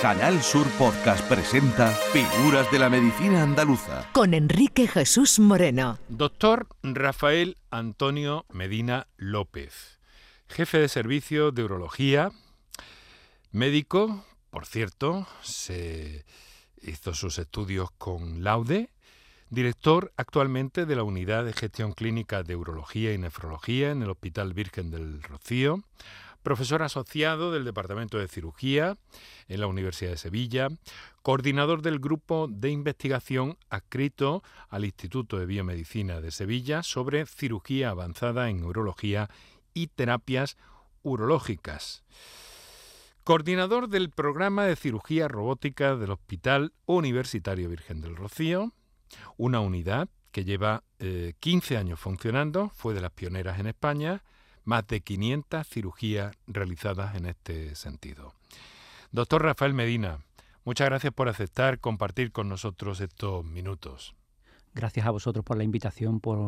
Canal Sur Podcast presenta Figuras de la Medicina Andaluza. Con Enrique Jesús Moreno. Doctor Rafael Antonio Medina López, jefe de servicio de urología, médico, por cierto, se hizo sus estudios con Laude, director actualmente de la Unidad de Gestión Clínica de Urología y Nefrología en el Hospital Virgen del Rocío, profesor asociado del Departamento de Cirugía en la Universidad de Sevilla, coordinador del grupo de investigación adscrito al Instituto de Biomedicina de Sevilla sobre cirugía avanzada en urología y terapias urológicas. Coordinador del programa de cirugía robótica del Hospital Universitario Virgen del Rocío, una unidad que lleva 15 eh, años funcionando, fue de las pioneras en España, más de 500 cirugías realizadas en este sentido. Doctor Rafael Medina, muchas gracias por aceptar compartir con nosotros estos minutos. Gracias a vosotros por la invitación, por,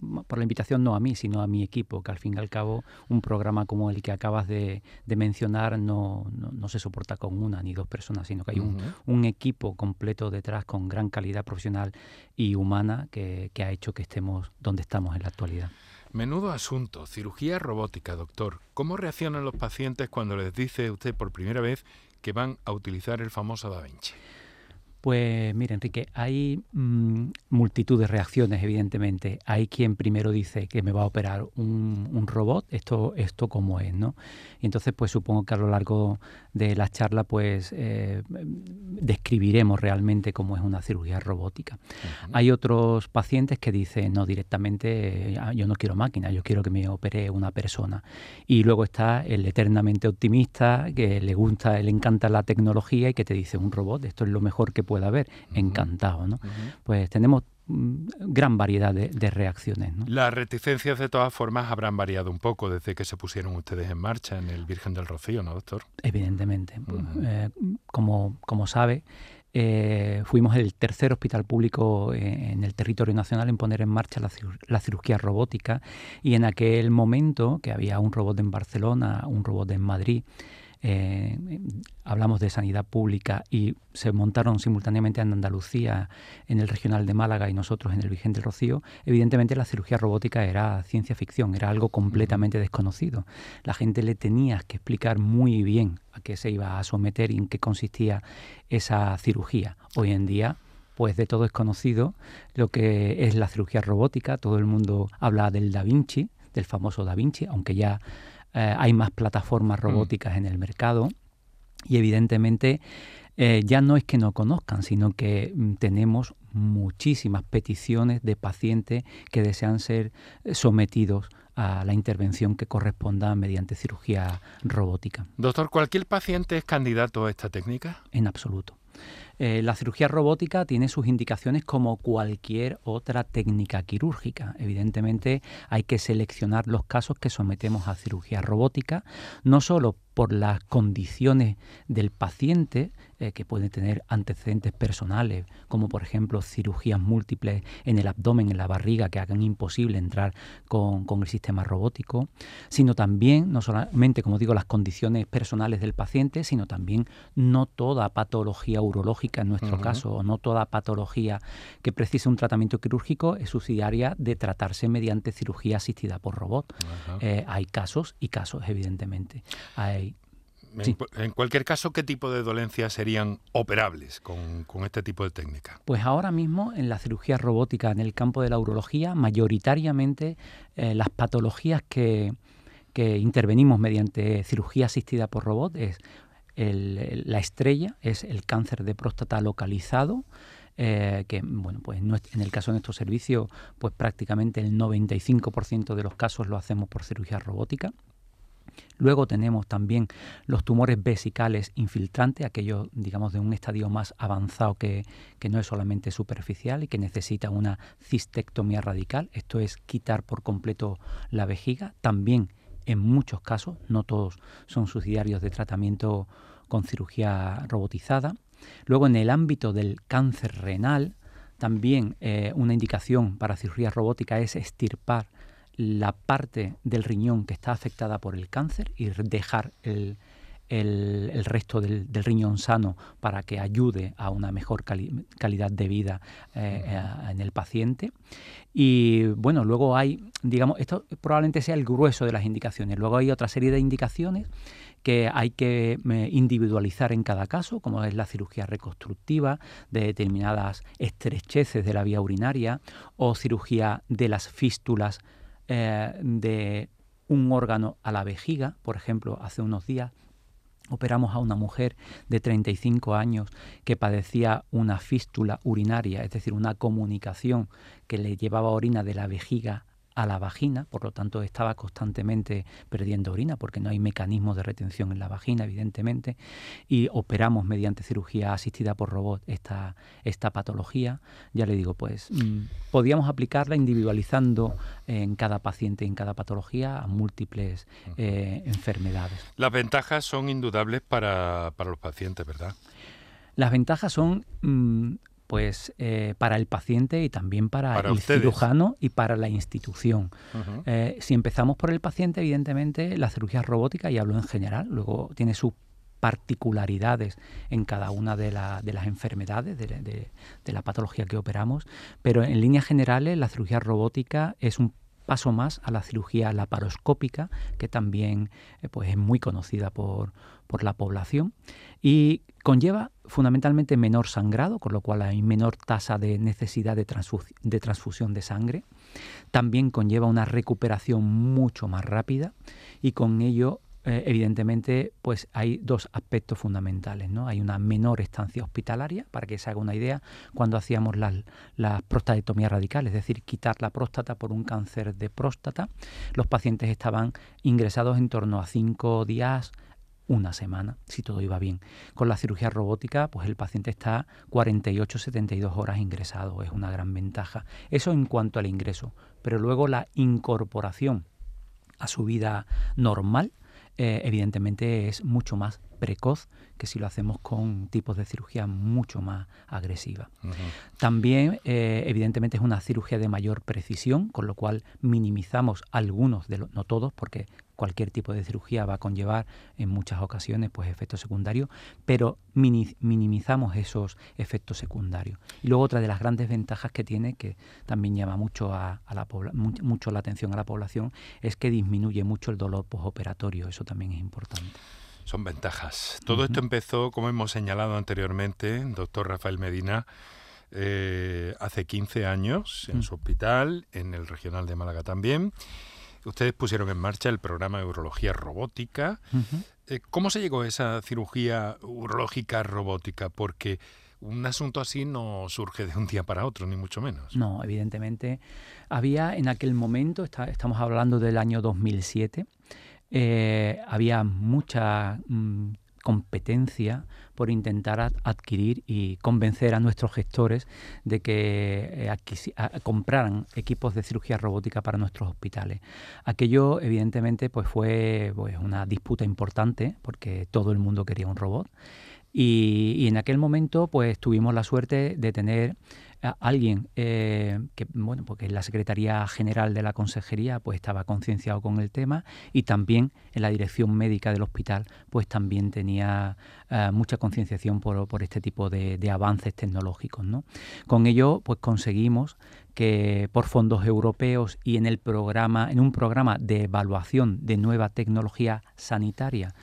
la invitación no a mí, sino a mi equipo, que al fin y al cabo un programa como el que acabas de, mencionar no, no, se soporta con una ni dos personas, sino que hay un, un, equipo completo detrás con gran calidad profesional y humana que, que ha hecho que estemos donde estamos en la actualidad. Menudo asunto, cirugía robótica, doctor. ¿Cómo reaccionan los pacientes cuando les dice usted por primera vez que van a utilizar el famoso Da Vinci? Pues mira, Enrique, hay mm, multitud de reacciones, evidentemente. Hay quien primero dice que me va a operar un, robot, esto, esto como es, ¿no? Y entonces, pues supongo que a lo largo de la charla, pues eh, describiremos realmente cómo es una cirugía robótica. Hay otros pacientes que dicen, no, directamente, ah, yo no quiero máquina, yo quiero que me opere una persona. Y luego está el eternamente optimista, que le gusta, le encanta la tecnología y que te dice, un robot, esto es lo mejor que pueda haber, encantado, ¿no? Pues tenemos mm, gran variedad de, reacciones. Las reticencias de todas formas habrán variado un poco desde que se pusieron ustedes en marcha en el Virgen del Rocío, ¿no, doctor? Evidentemente. Eh, como, como sabe, eh, fuimos el tercer hospital público en el territorio nacional en poner en marcha la, la, cirugía robótica y en aquel momento que había un robot en Barcelona, un robot en Madrid, eh, hablamos de sanidad pública y se montaron simultáneamente en Andalucía, en el regional de Málaga y nosotros en el Vigente Rocío, evidentemente la cirugía robótica era ciencia ficción, era algo completamente desconocido. La gente le tenía que explicar muy bien a qué se iba a someter y en qué consistía esa cirugía. Hoy en día pues de todo es conocido lo que es la cirugía robótica, todo el mundo habla del Da Vinci, del famoso Da Vinci, aunque ya eh, hay más plataformas mm. robóticas en el mercado y evidentemente eh, ya no es que no conozcan, sino que mm, tenemos muchísimas peticiones de pacientes que desean ser eh, sometidos a la intervención que corresponda mediante cirugía robótica. Doctor, ¿cualquier paciente es candidato a esta técnica? En absoluto. Eh, la cirugía robótica tiene sus indicaciones como cualquier otra técnica quirúrgica. Evidentemente hay que seleccionar los casos que sometemos a cirugía robótica, no solo por las condiciones del paciente, eh, que puede tener antecedentes personales, como por ejemplo cirugías múltiples en el abdomen, en la barriga, que hagan imposible entrar con, el sistema robótico, sino también, no solamente, como digo, las condiciones personales del paciente, sino también no toda patología urológica en nuestro caso, o no toda patología que precise un tratamiento quirúrgico es subsidiaria de tratarse mediante cirugía asistida por robot. Eh, hay casos y casos, evidentemente. Hay en, cualquier caso, ¿qué tipo de dolencias serían operables con, este tipo de técnica? Pues ahora mismo en la cirugía robótica, en el campo de la urología, mayoritariamente eh, las patologías que, intervenimos mediante cirugía asistida por robot es la estrella, es el cáncer de próstata localizado, eh, que bueno, pues en el caso de nuestro servicio, pues prácticamente el 95% de los casos lo hacemos por cirugía robótica. Luego tenemos también los tumores vesicales infiltrantes, aquellos, digamos, de un estadio más avanzado que, no es solamente superficial y que necesita una cistectomía radical. Esto es quitar por completo la vejiga. También, en muchos casos, no todos son subsidiarios de tratamiento con cirugía robotizada. Luego, en el ámbito del cáncer renal, también eh, una indicación para cirugía robótica es estirpar la parte del riñón que está afectada por el cáncer y dejar el, el, resto del, riñón sano para que ayude a una mejor calidad de vida eh, en el paciente. Y bueno, luego hay, digamos, esto probablemente sea el grueso de las indicaciones. Luego hay otra serie de indicaciones que hay que eh, individualizar en cada caso, como es la cirugía reconstructiva de determinadas estrecheces de la vía urinaria o cirugía de las fístulas eh, de un órgano a la vejiga. Por ejemplo, hace unos días operamos a una mujer de 35 años que padecía una fístula urinaria, es decir, una comunicación que le llevaba orina de la vejiga a la vagina, por lo tanto estaba constantemente perdiendo orina porque no hay mecanismo de retención en la vagina, evidentemente, y operamos mediante cirugía asistida por robot esta, esta patología. Ya le digo, pues mm, podíamos aplicarla individualizando en cada paciente, en cada patología, a múltiples eh, enfermedades. Las ventajas son indudables para, para los pacientes, ¿verdad? Las ventajas son mm, pues eh, para el paciente y también para, el cirujano y para la institución. Eh, si empezamos por el paciente, evidentemente la cirugía robótica, y hablo en general, luego tiene sus particularidades en cada una de, las enfermedades, de, la patología que operamos, pero en líneas generales la cirugía robótica es un paso más a la cirugía laparoscópica, que también eh, pues es muy conocida por, por la población y conlleva fundamentalmente menor sangrado, con lo cual hay menor tasa de necesidad de, transfusión de sangre. También conlleva una recuperación mucho más rápida y con ello eh, evidentemente, pues hay dos aspectos fundamentales. ¿no? Hay una menor estancia hospitalaria, para que se haga una idea, cuando hacíamos la, la prostaectomía radical, es decir, quitar la próstata por un cáncer de próstata, los pacientes estaban ingresados en torno a cinco días una semana, si todo iba bien. Con la cirugía robótica, pues el paciente está 48-72 horas ingresado, es una gran ventaja. Eso en cuanto al ingreso, pero luego la incorporación a su vida normal, eh, evidentemente es mucho más precoz que si lo hacemos con tipos de cirugía mucho más agresiva. También, eh, evidentemente, es una cirugía de mayor precisión, con lo cual minimizamos algunos, de los, no todos, porque cualquier tipo de cirugía va a conllevar en muchas ocasiones pues efectos secundarios, pero minimizamos esos efectos secundarios. Y luego otra de las grandes ventajas que tiene, que también llama mucho a, la mucho la atención a la población, es que disminuye mucho el dolor postoperatorio. Eso también es importante. Son ventajas. Todo esto empezó, como hemos señalado anteriormente, doctor Rafael Medina, eh, hace 15 años en mm. su hospital, en el regional de Málaga también. Ustedes pusieron en marcha el programa de urología robótica. Eh, ¿Cómo se llegó a esa cirugía urológica robótica? Porque un asunto así no surge de un día para otro, ni mucho menos. No, evidentemente. Había en aquel momento, estamos hablando del año 2007, eh, había mucha mm, competencia por intentar adquirir y convencer a nuestros gestores de que eh, compraran equipos de cirugía robótica para nuestros hospitales. Aquello evidentemente pues fue pues, una disputa importante porque todo el mundo quería un robot y, en aquel momento pues tuvimos la suerte de tener alguien eh, que, bueno, porque la Secretaría General de la Consejería pues estaba concienciado con el tema y también en la dirección médica del hospital pues también tenía eh, mucha concienciación por, por, este tipo de, avances tecnológicos. ¿no? Con ello pues conseguimos que por fondos europeos y en el programa, en un programa de evaluación de nueva tecnología sanitaria,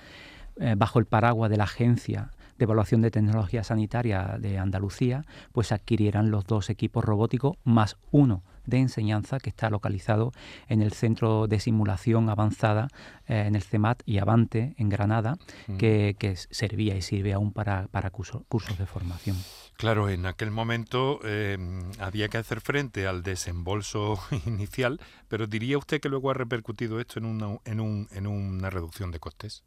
eh, bajo el paraguas de la agencia de Evaluación de Tecnología Sanitaria de Andalucía, pues adquirieran los dos equipos robóticos más uno de enseñanza que está localizado en el Centro de Simulación Avanzada, eh, en el CEMAT y Avante, en Granada, mm. que, servía y sirve aún para, para cursos de formación. Claro, en aquel momento em, había que hacer frente al desembolso inicial, pero diría usted que luego ha repercutido esto en una, en un, en una reducción de costes.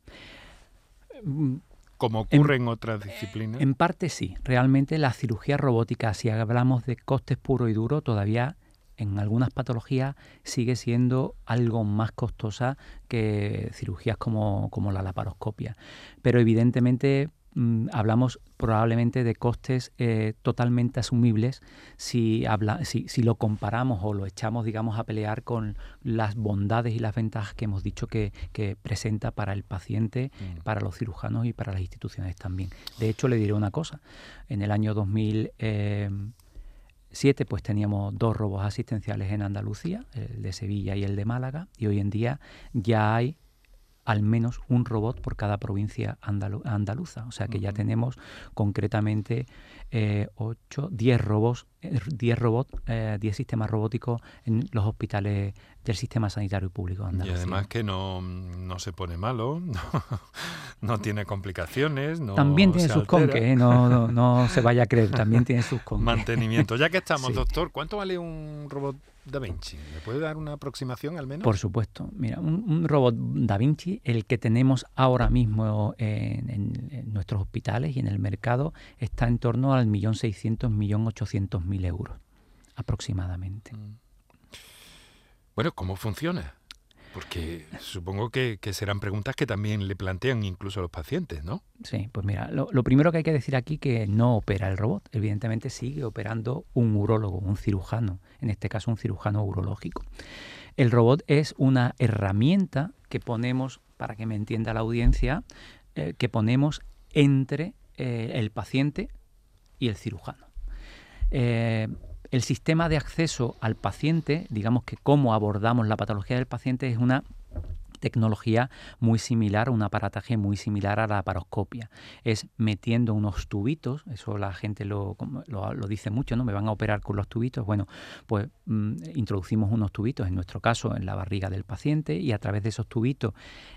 Como ocurre en, otras disciplinas? En parte sí. Realmente la cirugía robótica, si hablamos de costes puro y duro, todavía en algunas patologías sigue siendo algo más costosa que cirugías como, como la laparoscopia. Pero evidentemente mm, hablamos probablemente de costes eh, totalmente asumibles si, habla, si, si, lo comparamos o lo echamos, digamos, a pelear con las bondades y las ventajas que hemos dicho que, presenta para el paciente, mm. para los cirujanos y para las instituciones también. De hecho, le diré una cosa. En el año 2007 pues teníamos dos robos asistenciales en Andalucía, el de Sevilla y el de Málaga, y hoy en día ya hay al menos un robot por cada provincia andaluza. O sea que ya tenemos concretamente eh, 8, 10 robots, 10 robots, 10 sistemas robóticos en los hospitales del sistema sanitario público andaluz. Y además que no, se pone malo, no, tiene complicaciones. también tiene sus conques, ¿eh? no, no, se vaya a creer, también tiene sus conques. Mantenimiento. Ya que estamos, doctor, ¿cuánto vale un robot Da Vinci? ¿Me puede dar una aproximación al menos? Por supuesto. Mira, un, robot Da Vinci, el que tenemos ahora mismo en, nuestros hospitales y en el mercado, está en torno al millón seiscientos, millón ochocientos mil euros aproximadamente. Mm. Bueno, ¿cómo funciona? Porque supongo que, serán preguntas que también le plantean incluso a los pacientes, ¿no? Sí, pues mira, lo, primero que hay que decir aquí que no opera el robot. Evidentemente sigue operando un urólogo, un cirujano, en este caso un cirujano urológico. El robot es una herramienta que ponemos, para que me entienda la audiencia, eh, que ponemos entre eh, el paciente y el cirujano. Eh, el sistema de acceso al paciente, digamos que cómo abordamos la patología del paciente es una tecnología muy similar, un aparataje muy similar a la paroscopia. Es metiendo unos tubitos, eso la gente lo, lo, dice mucho, ¿no? Me van a operar con los tubitos. Bueno, pues mm, introducimos unos tubitos, en nuestro caso, en la barriga del paciente y a través de esos tubitos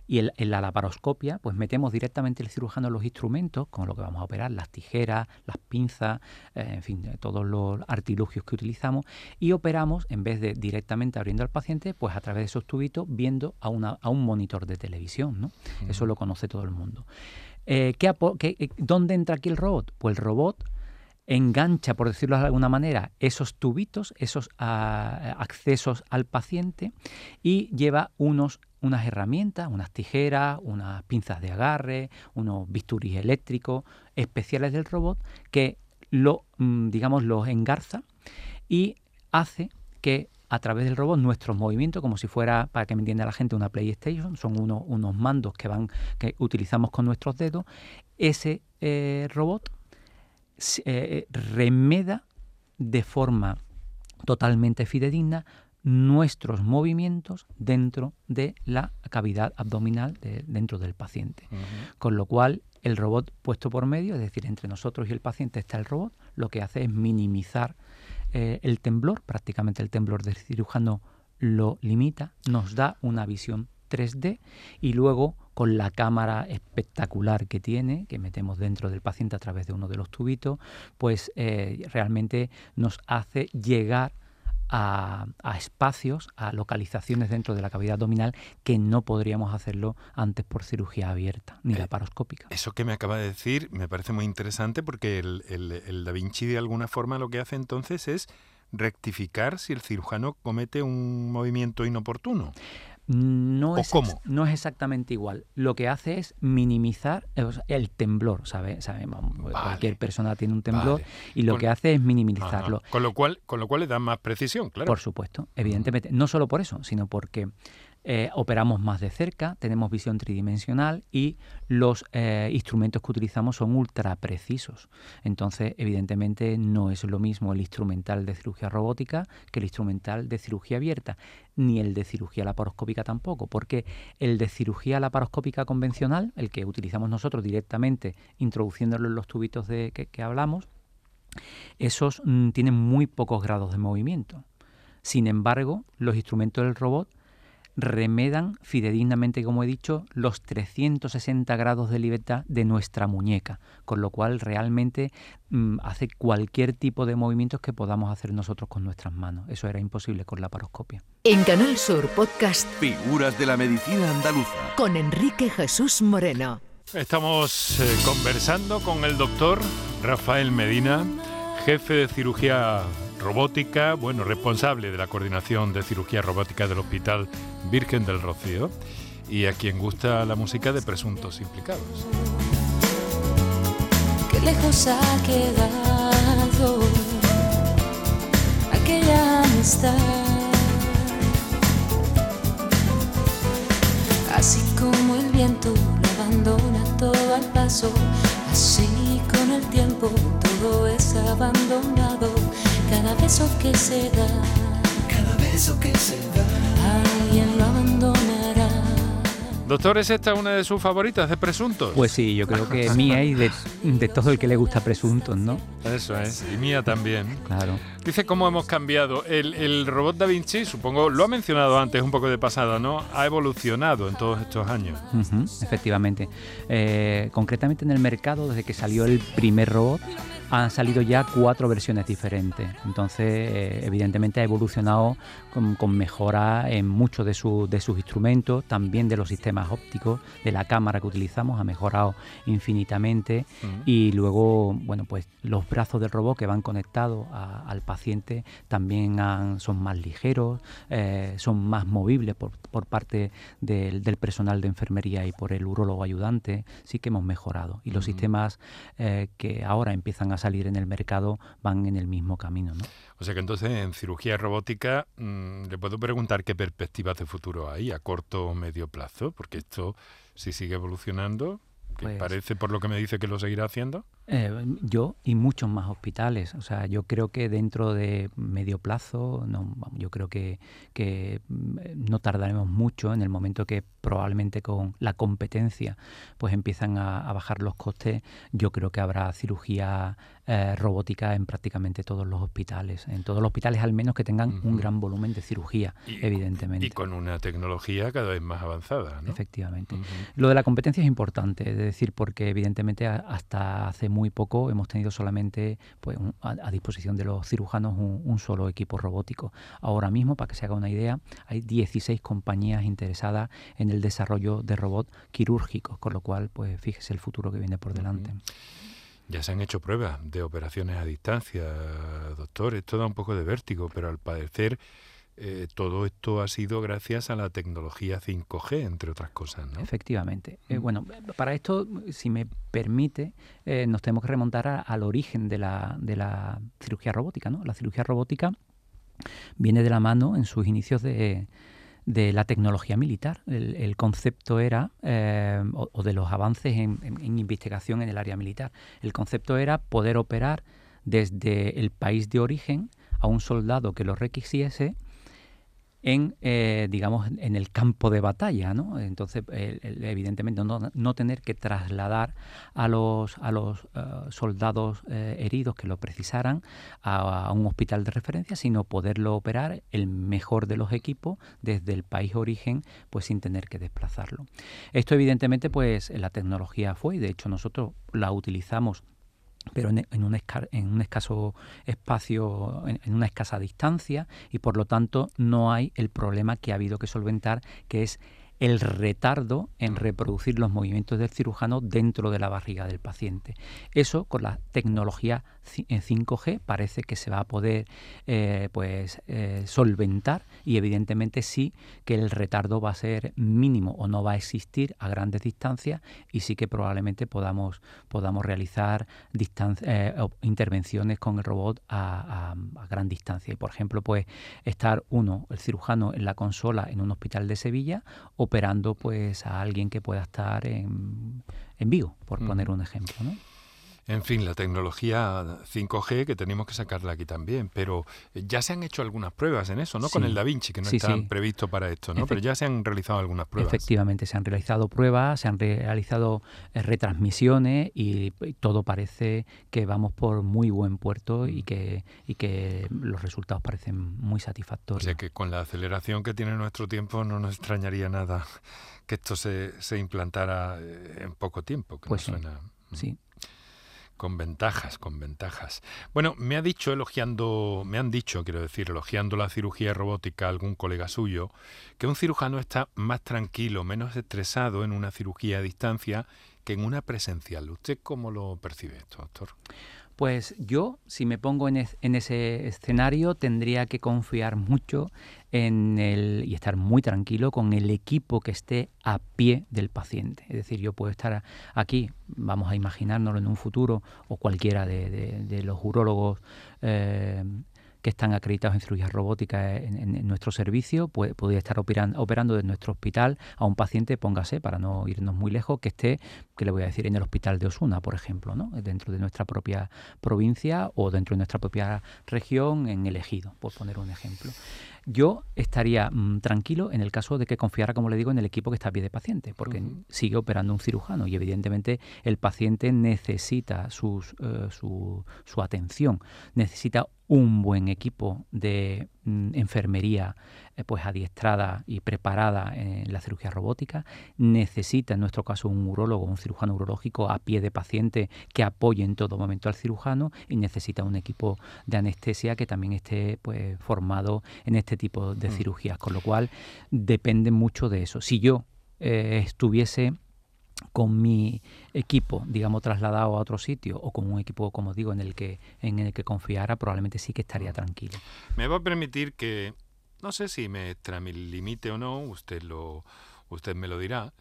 y en la laparoscopia, pues metemos directamente el cirujano los instrumentos con lo que vamos a operar, las tijeras, las pinzas, eh, en fin, todos los artilugios que utilizamos y operamos, en vez de directamente abriendo al paciente, pues a través de esos tubitos viendo a, una, a monitor de televisión, ¿no? Eso lo conoce todo el mundo. Eh, eh, ¿Dónde entra aquí el robot? Pues el robot engancha, por decirlo de alguna manera, esos tubitos, esos ah, accesos al paciente y lleva unos, unas herramientas, unas tijeras, unas pinzas de agarre, unos bisturís eléctricos especiales del robot que lo, mm, digamos, los engarza y hace que a través del robot nuestros movimientos, como si fuera, para que me entienda la gente, una PlayStation, son unos mandos que van, que utilizamos con nuestros dedos. Ese eh, robot eh, remeda de forma totalmente fidedigna nuestros movimientos dentro de la cavidad abdominal dentro del paciente. Con lo cual, el robot puesto por medio, es decir, entre nosotros y el paciente está el robot, lo que hace es minimizar eh, el temblor, prácticamente el temblor del cirujano lo limita, nos da una visión 3D y luego con la cámara espectacular que tiene, que metemos dentro del paciente a través de uno de los tubitos, pues eh, realmente nos hace llegar a, espacios, a localizaciones dentro de la cavidad abdominal que no podríamos hacerlo antes por cirugía abierta, ni eh, laparoscópica. Eso que me acaba de decir me parece muy interesante porque el, el Da Vinci de alguna forma lo que hace entonces es rectificar si el cirujano comete un movimiento inoportuno. No es, no es exactamente igual. Lo que hace es minimizar el temblor, ¿sabe? Cualquier persona tiene un temblor y lo que hace es minimizarlo. Con lo cual, con lo cual le da más precisión, claro. Por supuesto, evidentemente. No solo por eso, sino porque eh, operamos más de cerca, tenemos visión tridimensional y los eh, instrumentos que utilizamos son ultra precisos. Entonces, evidentemente, no es lo mismo el instrumental de cirugía robótica que el instrumental de cirugía abierta, ni el de cirugía laparoscópica tampoco, porque el de cirugía laparoscópica convencional, el que utilizamos nosotros directamente introduciéndolo en los tubitos de que, hablamos, esos mm, tienen muy pocos grados de movimiento. Sin embargo, los instrumentos del robot remedan fidedignamente, como he dicho, los 360 grados de libertad de nuestra muñeca, con lo cual realmente mm, hace cualquier tipo de movimientos que podamos hacer nosotros con nuestras manos. Eso era imposible con la paroscopia. En Canal Sur Podcast Figuras de la Medicina Andaluza con Enrique Jesús Moreno. Estamos eh, conversando con el doctor Rafael Medina, jefe de cirugía robótica, bueno, responsable de la coordinación de cirugía robótica del Hospital Virgen del Rocío y a quien gusta la música de presuntos implicados. lejos ha quedado aquella amistad. Así como el viento lo abandona todo al paso, así con el tiempo todo es abandonado. Cada beso que se da, cada beso que se da, alguien lo abandonará. Doctor, ¿es esta una de sus favoritas de presuntos? Pues sí, yo creo que mía y de, de todo el que le gusta presuntos, ¿no? Eso es, y mía también. Claro. Dice cómo hemos cambiado. El, el robot Da Vinci, supongo, lo ha mencionado antes un poco de pasada, ¿no? Ha evolucionado en todos estos años. Efectivamente. Eh, concretamente en el mercado, desde que salió el primer robot, han salido ya cuatro versiones diferentes. Entonces, eh, evidentemente ha evolucionado con, con mejora en muchos de, su- de sus instrumentos, también de los sistemas ópticos, de la cámara que utilizamos, ha mejorado infinitamente. Y luego, bueno, pues los brazos del robot que van conectados a- al paciente también han- son más ligeros, eh, son más movibles por, por parte del, del personal de enfermería y por el urólogo ayudante. Sí que hemos mejorado. Y los sistemas eh, que ahora empiezan a salir en el mercado van en el mismo camino. ¿no? O sea que entonces en cirugía robótica mm, le puedo preguntar qué perspectivas de futuro hay a corto o medio plazo, porque esto si sigue evolucionando, que Pues- parece por lo que me dice que lo seguirá haciendo. Eh, yo y muchos más hospitales. O sea, yo creo que dentro de medio plazo, no, yo creo que, que mm, no tardaremos mucho en el momento que probablemente con la competencia pues empiezan a, a bajar los costes. Yo creo que habrá cirugía eh, robótica en prácticamente todos los hospitales. En todos los hospitales al menos que tengan un gran volumen de cirugía, Y- evidentemente. Y con una tecnología cada vez más avanzada, ¿no? Efectivamente. Lo de la competencia es importante, es decir, porque evidentemente hasta hace muy poco hemos tenido solamente pues, un- a, a disposición de los cirujanos un, un solo equipo robótico. Ahora mismo, para que se haga una idea, hay 16 compañías interesadas en el desarrollo de robots quirúrgicos, con lo cual, pues fíjese el futuro que viene por delante. Ya se han hecho pruebas de operaciones a distancia, doctor. Esto da un poco de vértigo, pero al parecer eh, todo esto ha sido gracias a la tecnología 5G, entre otras cosas, ¿no? Efectivamente. Eh, Mm. bueno, para esto, si me permite, eh, nos tenemos que remontar a- al origen de la, de la cirugía robótica. ¿no? La cirugía robótica viene de la mano en sus inicios de, de la tecnología militar. El, el concepto era, eh, o, o de los avances en, en- en investigación en el área militar, el concepto era poder operar desde el país de origen a un soldado que lo requisiese en, eh, digamos, en el campo de batalla, ¿no? Entonces, evidentemente, no, no tener que trasladar a los, a los eh, soldados eh, heridos que lo precisaran a, a un hospital de referencia, sino poderlo operar el mejor de los equipos desde el país origen, pues sin tener que desplazarlo. Esto, evidentemente, pues la tecnología fue, y de hecho nosotros la utilizamos pero en, un, en un escaso espacio, en una escasa distancia, y por lo tanto no hay el problema que ha habido que solventar, que es el retardo en reproducir los movimientos del cirujano dentro de la barriga del paciente. Eso con la tecnología ci- eh, 5G parece que se va a poder eh, pues eh, solventar y evidentemente sí que el retardo va a ser mínimo o no va a existir a grandes distancias y sí que probablemente podamos podamos realizar intervenciones con el robot a, a- a gran distancia y por ejemplo pues estar uno el cirujano en la consola en un hospital de Sevilla operando pues a alguien que pueda estar en, en Vigo por poner un ejemplo ¿no? En fin, la tecnología 5G que tenemos que sacarla aquí también, pero ya se han hecho algugas pruebas en eso, ¿no? Con el Da Vinci, que no Sí, está sí. previsto para esto, ¿no? Efect- Pero ya se han realizado algunas pruebas. Efectivamente, se han realizado pruebas, se han realizado eh, retransmisiones y, y todo parece que vamos por muy buen puerto y que, y que los resultados parecen muy O satisfactorios. sea que con la aceleración que tiene nuestro tiempo no nos extrañaría nada que esto se, se implantara eh, en poco tiempo, que Pues nos suena Sí. Con ventajas, con ventajas. Bueno, me ha dicho elogiando, me han dicho, quiero decir, elogiando la cirugía robótica algún colega suyo, que un cirujano está más tranquilo, menos estresado en una cirugía a distancia que en una presencial. ¿Usted cómo lo percibe esto, doctor? Pues yo, si me pongo en, ese escenario, tendría que confiar mucho en el, y estar muy tranquilo con el equipo que esté a pie del paciente. Es decir, yo puedo estar aquí, vamos a imaginárnoslo en un futuro, o cualquiera de, los urólogos eh, que están acreditados en cirugía robótica en, nuestro servicio, puede, podría estar operando, operando desde nuestro hospital a un paciente, póngase, para no irnos muy lejos, que esté, que le voy a decir, en el hospital de Osuna, por ejemplo, ¿no? dentro de nuestra propia provincia o dentro de nuestra propia región, en el ejido, por poner un ejemplo. Yo estaría mm, tranquilo en el caso de que confiara, como le digo, en el equipo que está a pie de paciente, porque sigue operando un cirujano y evidentemente el paciente necesita sus, eh, su, su atención, necesita un buen equipo de enfermería eh, pues adiestrada y preparada en la cirugía robótica, necesita en nuestro caso un urólogo, un cirujano urológico a pie de paciente que apoye en todo momento al cirujano y necesita un equipo de anestesia que también esté pues formado en este tipo de mm. cirugías, con lo cual depende mucho de eso. Si yo eh, estuviese con mi equipo, digamos, trasladado a otro sitio o con un equipo, como digo, en el que en el que confiara, probablemente sí que estaría tranquilo. Me va a permitir que, no sé si me limite o no, usted lo, usted me lo dirá,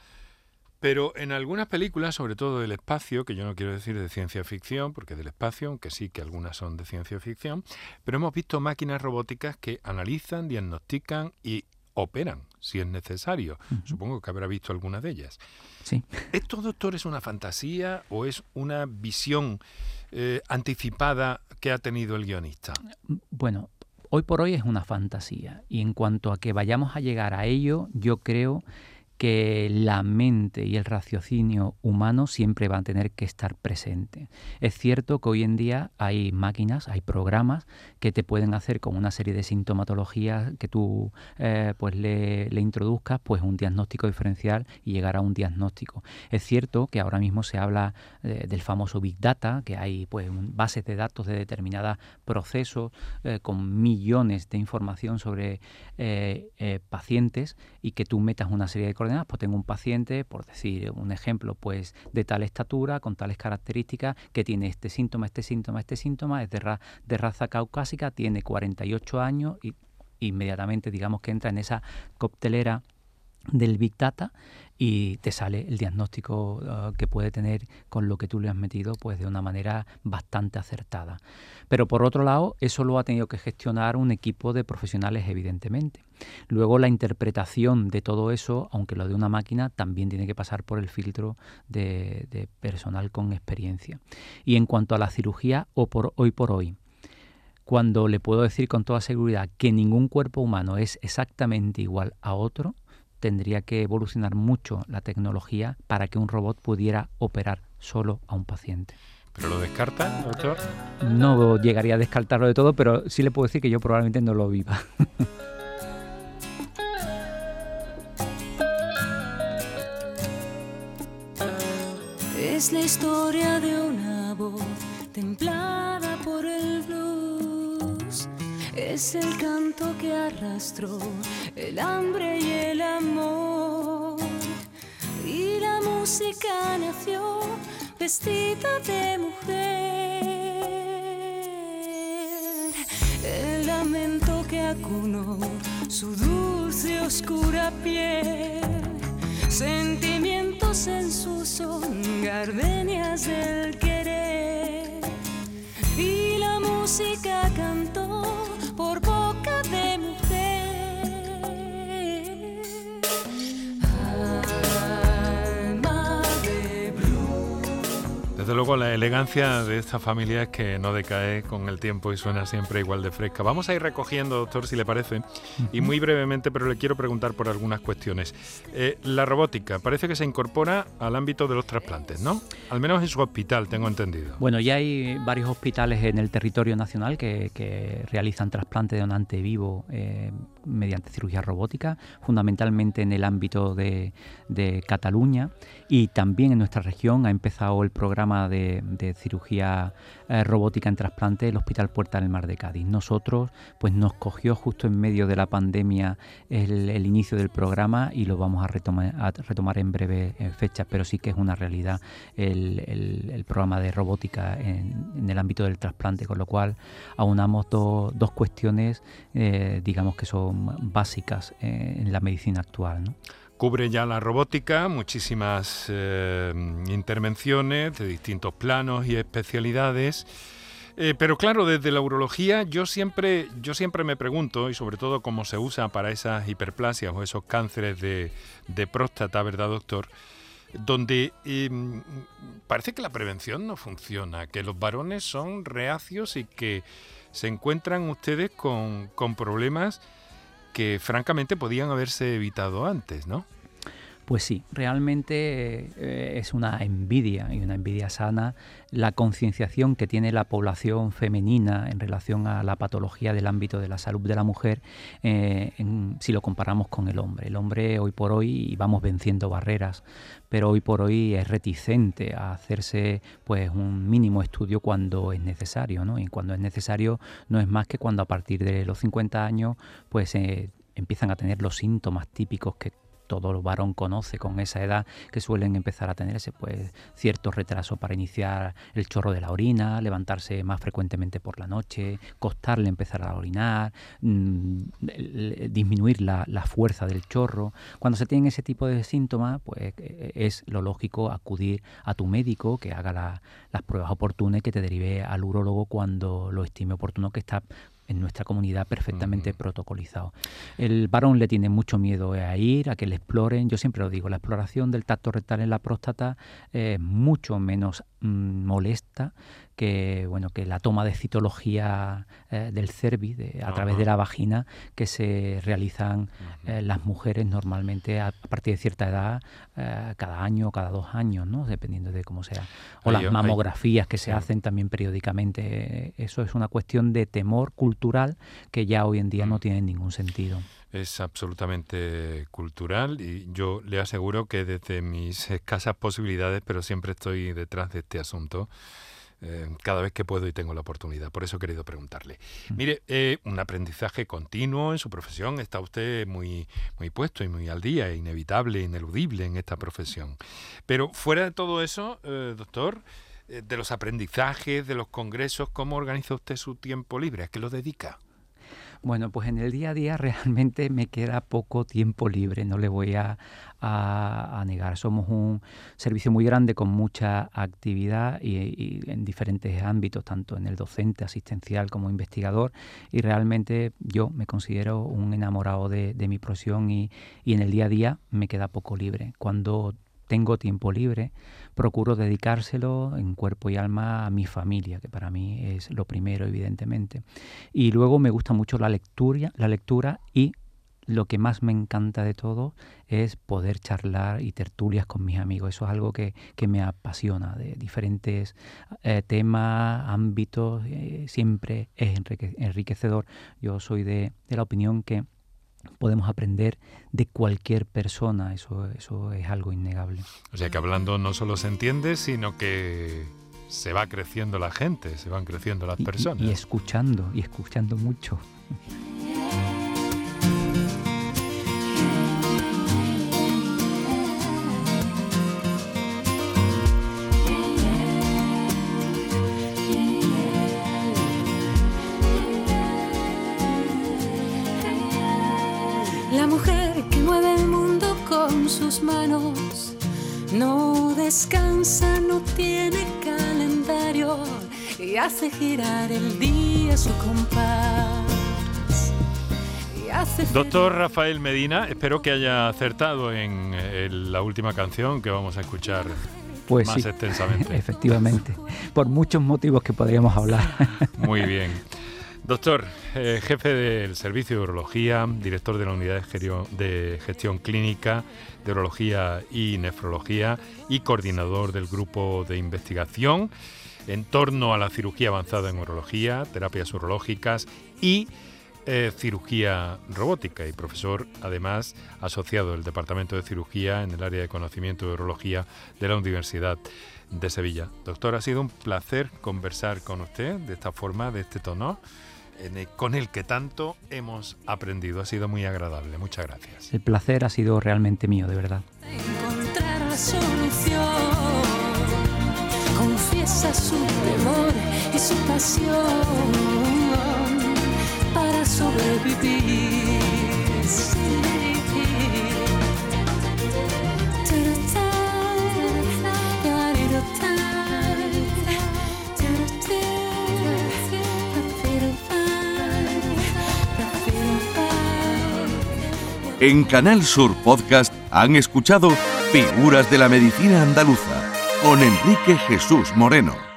pero en algunas películas, sobre todo del espacio, que yo no quiero decir de ciencia ficción, porque del espacio, aunque sí que algunas son de ciencia ficción, pero hemos visto máquinas robóticas que analizan, diagnostican y operan, si es necesario. Supongo que habrá visto algunas de ellas. Sí. ¿Esto, doctor, es una fantasía o es una visión eh, anticipada que ha tenido el guionista? Bueno, hoy por hoy es una fantasía. Y en cuanto a que vayamos a llegar a ello, yo creo que la mente y el raciocinio humano siempre van a tener que estar presentes. Es cierto que hoy en día hay máquinas, hay programas que te pueden hacer con una serie de sintomatologías que tú eh, pues le, introduzcas pues un diagnóstico diferencial y llegar a un diagnóstico. Es cierto que ahora mismo se habla eh, del famoso Big Data, que hay pues bases de datos de determinados procesos eh, con millones de información sobre pacientes y que tú metas una serie de pues tengo un paciente, por decir un ejemplo, pues de tal estatura, con tales características, que tiene este síntoma, este síntoma, este síntoma, es de, de raza caucásica, tiene 48 años y inmediatamente digamos que entra en esa coctelera del Big Data y te sale el diagnóstico uh, que puede tener con lo que tú le has metido pues de una manera bastante acertada. Pero por otro lado, eso lo ha tenido que gestionar un equipo de profesionales evidentemente. Luego la interpretación de todo eso, aunque lo de una máquina, también tiene que pasar por el filtro de, de personal con experiencia. Y en cuanto a la cirugía, o por hoy por hoy, cuando le puedo decir con toda seguridad que ningún cuerpo humano es exactamente igual a otro, tendría que evolucionar mucho la tecnología para que un robot pudiera operar solo a un paciente. ¿Pero lo descarta, doctor? No llegaría a descartarlo de todo, pero sí le puedo decir que yo probablemente no lo viva. Es la historia de una voz templada por el blues. Es el canto que arrastró el hambre y el amor. Y la música nació vestida de mujer. El lamento que acunó su dulce oscura piel. Sentimientos en su son, gardenias del querer. Desde luego la elegancia de esta familia es que no decae con el tiempo y suena siempre igual de fresca. Vamos a ir recogiendo, doctor, si le parece, y muy brevemente, pero le quiero preguntar por algunas cuestiones. Eh, la robótica parece que se incorpora al ámbito de los trasplantes, ¿no? Al menos en su hospital, tengo entendido. Bueno, ya hay varios hospitales en el territorio nacional que, realizan trasplantes de donante vivo. Eh, mediante cirugía robótica, fundamentalmente en el ámbito de, Cataluña y también en nuestra región ha empezado el programa de, cirugía eh, robótica en trasplante el Hospital Puerta del Mar de Cádiz. Nosotros, pues nos cogió justo en medio de la pandemia el, inicio del programa y lo vamos a retomar, a retomar en breve fecha, pero sí que es una realidad el, programa de robótica en, el ámbito del trasplante, con lo cual aunamos dos cuestiones, eh, digamos que son básicas eh, en la medicina actual. Cubre ya la robótica muchísimas eh, intervenciones de distintos planos y especialidades. pero claro, desde la urología yo siempre, yo siempre me pregunto, y sobre todo cómo se usa para esas hiperplasias o esos cánceres de, de próstata, ¿verdad, doctor? donde em, parece que la prevención no funciona, que los varones son reacios y que se encuentran ustedes con, con problemas que francamente podían haberse evitado antes, ¿no? Pues sí, realmente eh, es una envidia y una envidia sana la concienciación que tiene la población femenina en relación a la patología del ámbito de la salud de la mujer eh, si lo comparamos con el hombre. El hombre hoy por hoy vamos venciendo barreras, pero hoy por hoy es reticente a hacerse pues un mínimo estudio cuando es necesario, ¿no? Y cuando es necesario no es más que cuando a partir de los 50 años pues eh, empiezan a tener los síntomas típicos que todo varón conoce con esa edad que suelen empezar a tener ese pues cierto retraso para iniciar el chorro de la orina, levantarse más frecuentemente por la noche, costarle empezar a orinar, mm, disminuir la, fuerza del chorro. Cuando se tienen ese tipo de síntomas, pues eh, es lo lógico acudir a tu médico que haga las pruebas oportunas y que te derive al urólogo cuando lo estime oportuno que está en nuestra comunidad perfectamente protocolizado. El varón le tiene mucho miedo a ir, a que le exploren. Yo siempre lo digo, la exploración del tacto rectal en la próstata es mucho menos mm, molesta que bueno que la toma de citología eh, del cervix a través de la vagina que se realizan eh, las mujeres normalmente a, partir de cierta edad eh, cada año o cada dos años no dependiendo de cómo sea. O las mamografías que se hacen también periódicamente. Eso es una cuestión de temor cultural que ya hoy en día no tiene ningún sentido. Es absolutamente cultural y yo le aseguro que desde mis escasas posibilidades, pero siempre estoy detrás de este asunto, eh, cada vez que puedo y tengo la oportunidad. Por eso he querido preguntarle. Mm. Mire, eh, un aprendizaje continuo en su profesión. Está usted muy, muy puesto y muy al día, inevitable, ineludible en esta profesión. Pero fuera de todo eso, eh, doctor, de los aprendizajes, de los congresos, ¿cómo organiza usted su tiempo libre? ¿A qué lo dedica? Bueno, pues en el día a día realmente me queda poco tiempo libre, no le voy a, negar. Somos un servicio muy grande con mucha actividad y, en diferentes ámbitos, tanto en el docente, asistencial como investigador, y realmente yo me considero un enamorado de, mi profesión y, y en el día a día me queda poco libre. Cuando tengo tiempo libre, procuro dedicárselo en cuerpo y alma a mi familia, que para mí es lo primero, evidentemente. Y luego me gusta mucho la lectura, la lectura y lo que más me encanta de todo es poder charlar y tertulias con mis amigos. Eso es algo que, me apasiona, de diferentes eh, temas, ámbitos, eh, siempre es enriquecedor. Yo soy de la opinión que podemos aprender de cualquier persona, eso, eso es algo innegable. O sea que hablando no solo se entiende, sino que se va creciendo la gente, se van creciendo las personas. y escuchando, y escuchando mucho. manos. No descansa, no tiene calendario y hace girar el día su compás. Doctor Rafael Medina, espero que haya acertado en, la última canción que vamos a escuchar pues más extensamente. Efectivamente, por muchos motivos que podríamos hablar. Muy bien. Doctor, eh, jefe del Servicio de Urología, director de la Unidad de Gestión Clínica de Urología y Nefrología y coordinador del Grupo de Investigación en torno a la cirugía avanzada en urología, terapias urológicas y es cirugía robótica y profesor, además, asociado del Departamento de Cirugía en el área de conocimiento de urología de la Universidad de Sevilla. Doctor, ha sido un placer conversar con usted de esta forma, de este tono, con el que tanto hemos aprendido. Ha sido muy agradable. Muchas gracias. El placer ha sido realmente mío, de verdad. Encontrar la solución. Confiesa su temor y su pasión para sobrevivir. En Canal Sur Podcast han escuchado Figuras de la Medicina Andaluza con Enrique Jesús Moreno.